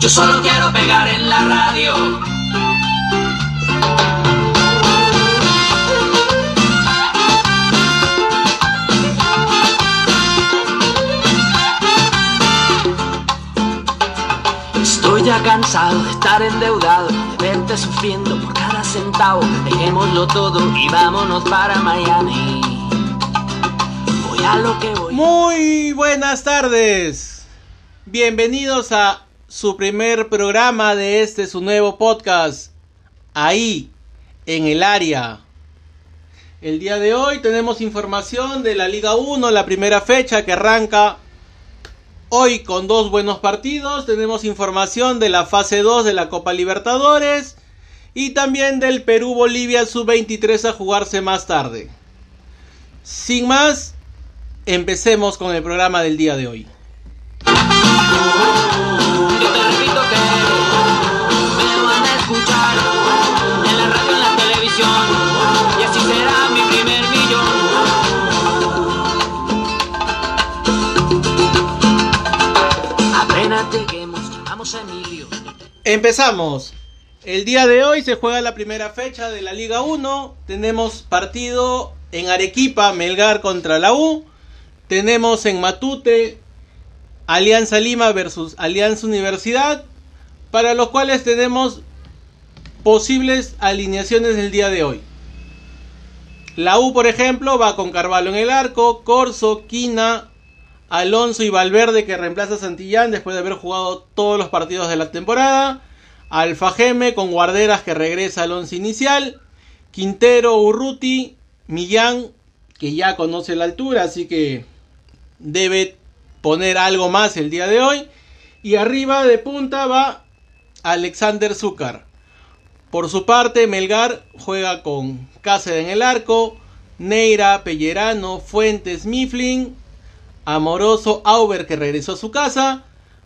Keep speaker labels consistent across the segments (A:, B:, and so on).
A: Yo solo quiero pegar en la radio. Estoy ya cansado de estar endeudado, de verte sufriendo por cada centavo. Dejémoslo todo y vámonos para Miami. Voy a lo que voy.
B: Muy buenas tardes. Bienvenidos a su primer programa de este su nuevo podcast. Ahí, en el área. El día de hoy tenemos información de la Liga 1, la primera fecha que arranca hoy con dos buenos partidos. Tenemos información de la fase 2 de la Copa Libertadores y también del Perú-Bolivia sub-23 a jugarse más tarde. Sin más, empecemos con el programa del día de hoy. Empezamos. El día de hoy se juega la primera fecha de la Liga 1. Tenemos partido en Arequipa, Melgar contra la U. Tenemos en Matute Alianza Lima versus Alianza Universidad, para los cuales tenemos posibles alineaciones del día de hoy. La U, por ejemplo, va con Carvalho en el arco, Corso, Quina, Alonso y Valverde que reemplaza a Santillán después de haber jugado todos los partidos de la temporada. Alfa Geme con Guarderas que regresa al once inicial. Quintero, Urruti, Millán que ya conoce la altura, así que debe poner algo más el día de hoy. Y arriba de punta va Alexander Zúcar. Por su parte, Melgar juega con Cáceres en el arco, Neira, Pellerano, Fuentes, Mifflin, Amoroso, Auber que regresó a su casa,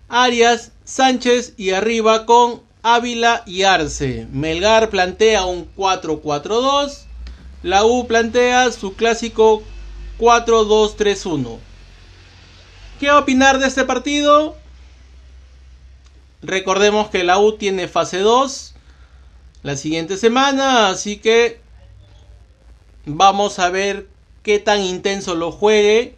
B: Arias, Sánchez y arriba con Ávila y Arce. Melgar plantea un 4-4-2, la U plantea su clásico 4-2-3-1. ¿Qué opinar de este partido? Recordemos que la U tiene fase 2 la siguiente semana, así que vamos a ver qué tan intenso lo juegue.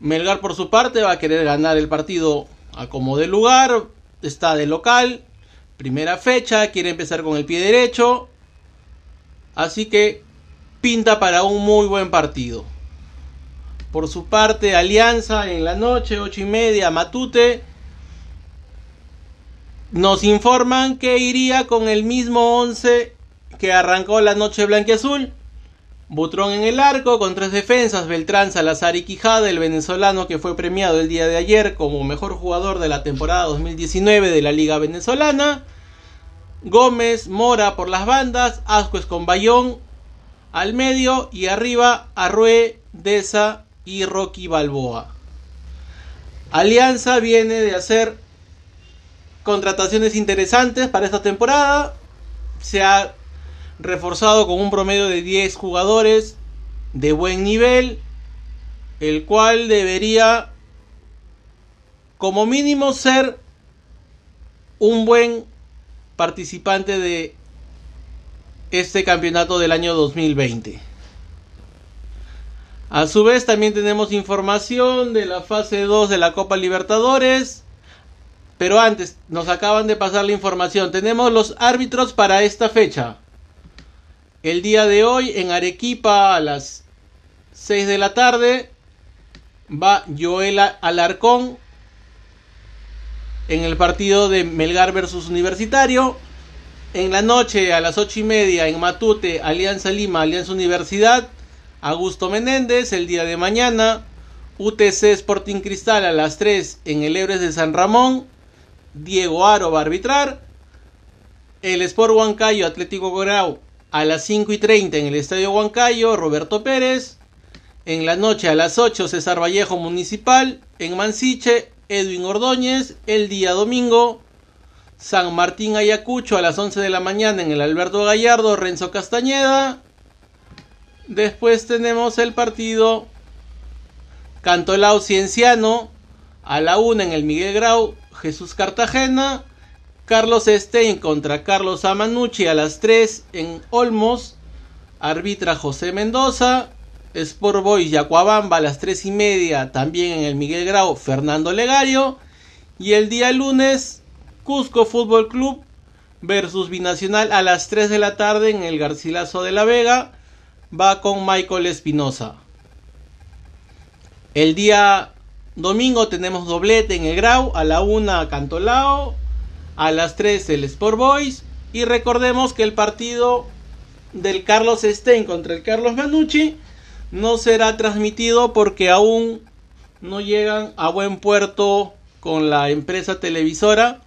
B: Melgar por su parte va a querer ganar el partido a como de lugar, está de local, primera fecha, quiere empezar con el pie derecho, así que pinta para un muy buen partido. Por su parte, Alianza en la noche, ocho y media, Matute. Nos informan que iría con el mismo 11 que arrancó la noche blanquiazul. Butrón en el arco con tres defensas, Beltrán, Salazar y Quijada, el venezolano que fue premiado el día de ayer como mejor jugador de la temporada 2019 de la Liga Venezolana. Gómez, Mora por las bandas, Ascuez con Bayón al medio y arriba Arrué, Deza y Rocky Balboa. Alianza viene de hacer contrataciones interesantes para esta temporada. Se ha reforzado con un promedio de 10 jugadores de buen nivel, el cual debería como mínimo ser un buen participante de este campeonato del año 2020. A su vez también tenemos información de la fase 2 de la Copa Libertadores. Pero antes, nos acaban de pasar la información. Tenemos los árbitros para esta fecha. El día de hoy en Arequipa a las 6 de la tarde va Joela Alarcón en el partido de Melgar versus Universitario. En la noche a las 8 y media en Matute, Alianza Lima, Alianza Universidad. Augusto Menéndez el día de mañana. UTC Sporting Cristal a las 3 en el Ebres de San Ramón. Diego Aro va a arbitrar. El Sport Huancayo Atlético Grau a las 5 y 30 en el Estadio Huancayo. Roberto Pérez. En la noche a las 8 César Vallejo Municipal. En Mansiche Edwin Ordóñez. El día domingo San Martín Ayacucho a las 11 de la mañana en el Alberto Gallardo. Renzo Castañeda. Después tenemos el partido Cantolao Cienciano a la 1 en el Miguel Grau Jesús Cartagena Carlos Stein contra Carlos Amanucci a las 3 en Olmos. Arbitra José Mendoza. Sport Boys Yacuabamba a las 3 y media también en el Miguel Grau Fernando Legario. Y el día lunes Cusco Fútbol Club versus Binacional a las 3 de la tarde en el Garcilaso de la Vega. Va con Michael Espinosa. El día domingo tenemos doblete en el Grau. A la 1 Cantolao. A las 3 el Sport Boys. Y recordemos que el partido del Carlos Stein contra el Carlos Manucci no será transmitido porque aún no llegan a buen puerto con la empresa televisora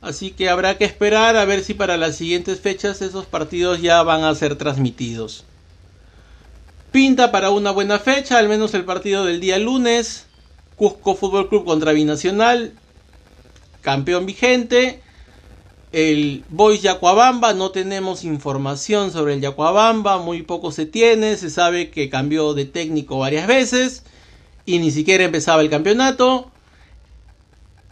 B: Así que habrá que esperar a ver si para las siguientes fechas esos partidos ya van a ser transmitidos. Pinta para una buena fecha, al menos el partido del día lunes. Cusco Fútbol Club contra Binacional, campeón vigente. El Boys Yacuabamba, no tenemos información sobre el Yacuabamba, muy poco se tiene, se sabe que cambió de técnico varias veces y ni siquiera empezaba el campeonato.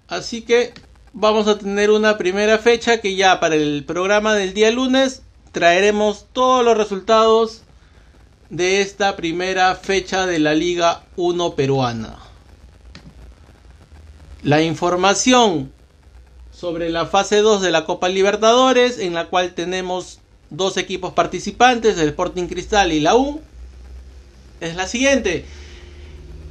B: Así que vamos a tener una primera fecha que ya para el programa del día lunes traeremos todos los resultados de esta primera fecha de la Liga 1 peruana. La información sobre la fase 2 de la Copa Libertadores, en la cual tenemos dos equipos participantes, el Sporting Cristal y la U, es la siguiente.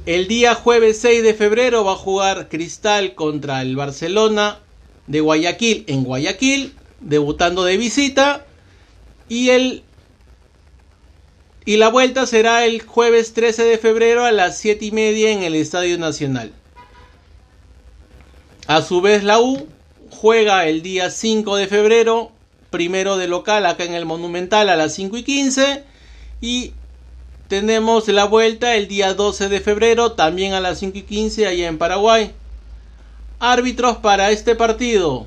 B: El día jueves 6 de febrero va a jugar Cristal contra el Barcelona de Guayaquil en Guayaquil, debutando de visita. Y el y la vuelta será el jueves 13 de febrero a las 7 y media en el Estadio Nacional. A su vez la U juega el día 5 de febrero, primero de local acá en el Monumental a las 5 y 15. Y tenemos la vuelta el día 12 de febrero, también a las 5 y 15 allá en Paraguay. Árbitros para este partido.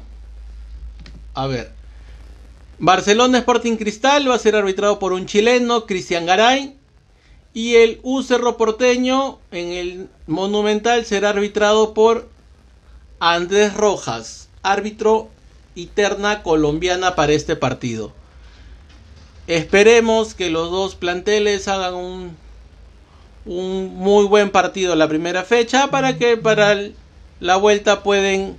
B: A ver. Barcelona Sporting Cristal va a ser arbitrado por un chileno, Cristian Garay. Y el U Cerro Porteño en el Monumental será arbitrado por Andrés Rojas, árbitro y terna colombiana para este partido. Esperemos que los dos planteles hagan un, muy buen partido la primera fecha para que para la vuelta pueden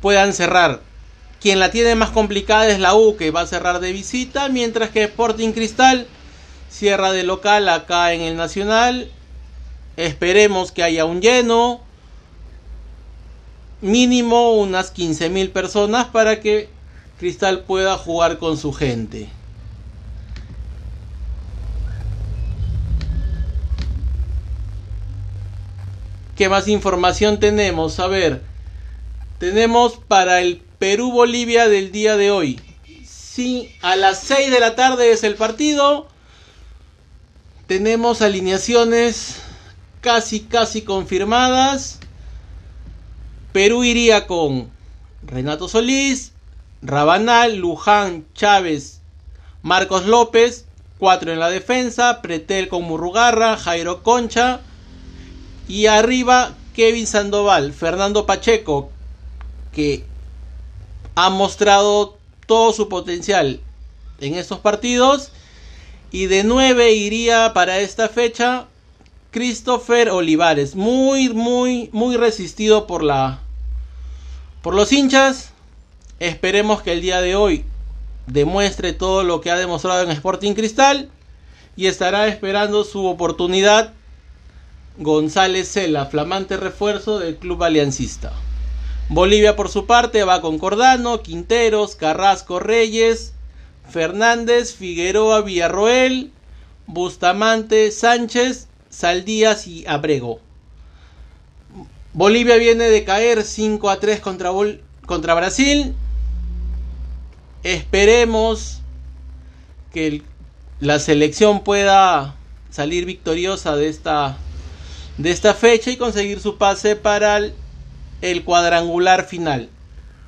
B: puedan cerrar. Quien la tiene más complicada es la U que va a cerrar de visita, mientras que Sporting Cristal cierra de local acá en el Nacional. Esperemos que haya un lleno. Mínimo unas 15.000 personas para que Cristal pueda jugar con su gente. ¿Qué más información tenemos? A ver, tenemos para el Perú-Bolivia del día de hoy. Sí, a las 6 de la tarde es el partido. Tenemos alineaciones casi, casi confirmadas. Perú iría con Renato Solís, Rabanal, Luján, Chávez, Marcos López, 4 en la defensa, Pretel con Murrugarra, Jairo Concha, y arriba Kevin Sandoval, Fernando Pacheco, que ha mostrado todo su potencial en estos partidos. Y de 9 iría para esta fecha Christopher Olivares, muy muy muy resistido por la por los hinchas. Esperemos que el día de hoy demuestre todo lo que ha demostrado en Sporting Cristal y estará esperando su oportunidad González Cela, flamante refuerzo del club aliancista. Bolivia por su parte va con Cordano, Quinteros, Carrasco Reyes, Fernández, Figueroa Villarroel, Bustamante, Sánchez, Saldías y Abrego. Bolivia viene de caer 5 a 3 contra, contra Brasil. Esperemos que la selección pueda salir victoriosa de esta de esta fecha y conseguir su pase para el, cuadrangular final.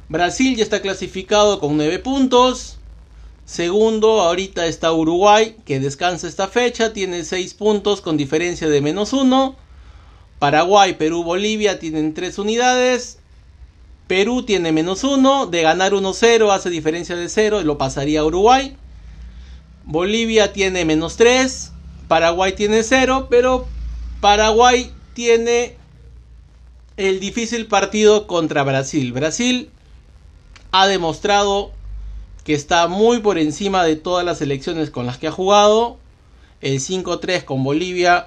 B: Brasil ya está clasificado con 9 puntos. Segundo, ahorita está Uruguay, que descansa esta fecha, tiene 6 puntos con diferencia de menos 1. Paraguay, Perú, Bolivia tienen 3 unidades. Perú tiene menos 1, de ganar 1-0 hace diferencia de 0, lo pasaría a Uruguay. Bolivia tiene menos 3, Paraguay tiene 0, pero Paraguay tiene el difícil partido contra Brasil. Brasil ha demostrado que está muy por encima de todas las elecciones con las que ha jugado. El 5-3 con Bolivia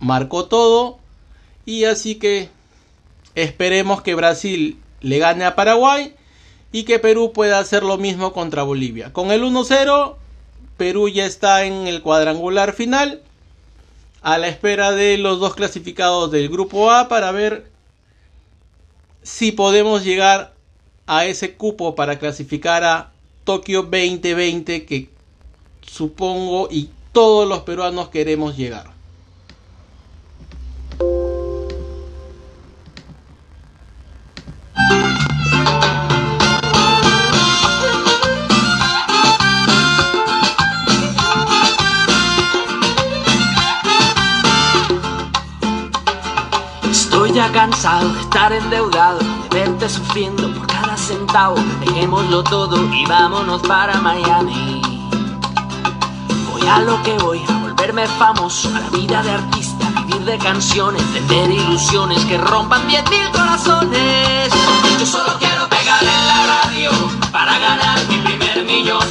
B: marcó todo. Y así que esperemos que Brasil le gane a Paraguay y que Perú pueda hacer lo mismo contra Bolivia. Con el 1-0, Perú ya está en el cuadrangular final a la espera de los dos clasificados del grupo A para ver si podemos llegar a ese cupo para clasificar a Tokio 2020 que supongo y todos los peruanos queremos llegar.
A: ya cansado de estar endeudado, de verte sufriendo por Dejémoslo todo y vámonos para Miami. Voy a lo que voy, a volverme famoso, a la vida de artista, vivir de canciones, tener ilusiones que rompan diez mil corazones. Yo solo quiero pegar en la radio para ganar mi primer millón.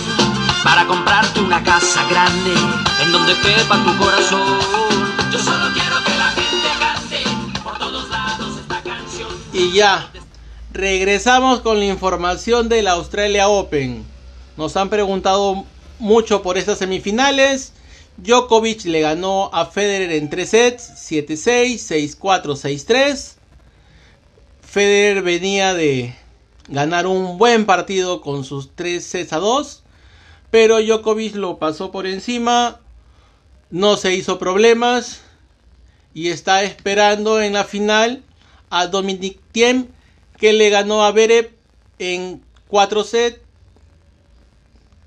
A: Para comprarte una casa grande en donde quepa tu corazón. Yo solo quiero que la
B: Y ya, regresamos con la información de la Australia Open. Nos han preguntado mucho por estas semifinales. Djokovic le ganó a Federer en 3 sets, 7-6, 6-4, 6-3. Federer venía de ganar un buen partido con sus 3 sets a 2, pero Djokovic lo pasó por encima, no se hizo problemas y está esperando en la final a Dominic Thiem que le ganó a Berev en 4 sets.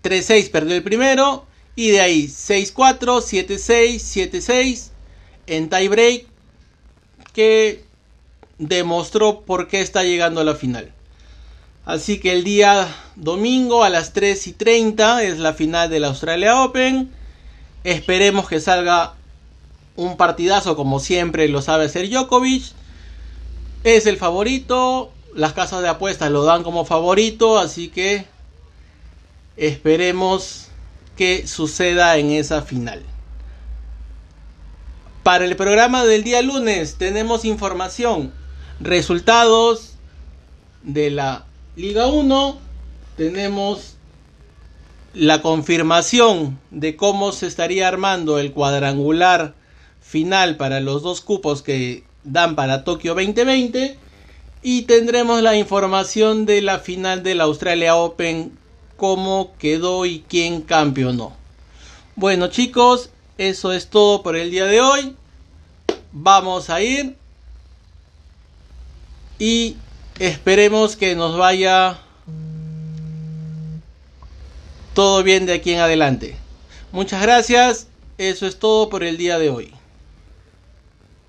B: 3-6 perdió el primero y de ahí 6-4, 7-6, 7-6 en tiebreak que demostró por qué está llegando a la final. Así que el día domingo a las 3 y 30 es la final de la Australia Open. Esperemos que salga un partidazo como siempre lo sabe hacer Djokovic es el favorito. Las casas de apuestas lo dan como favorito. Así que esperemos que suceda en esa final. Para el programa del día lunes tenemos información, resultados de la Liga 1, tenemos la confirmación de cómo se estaría armando el cuadrangular final para los dos cupos que dan para Tokio 2020 y tendremos la información de la final del Australia Open, cómo quedó y quién campeonó. Bueno chicos, eso es todo por el día de hoy. Vamos a ir y esperemos que nos vaya todo bien de aquí en adelante. Muchas gracias, eso es todo por el día de hoy.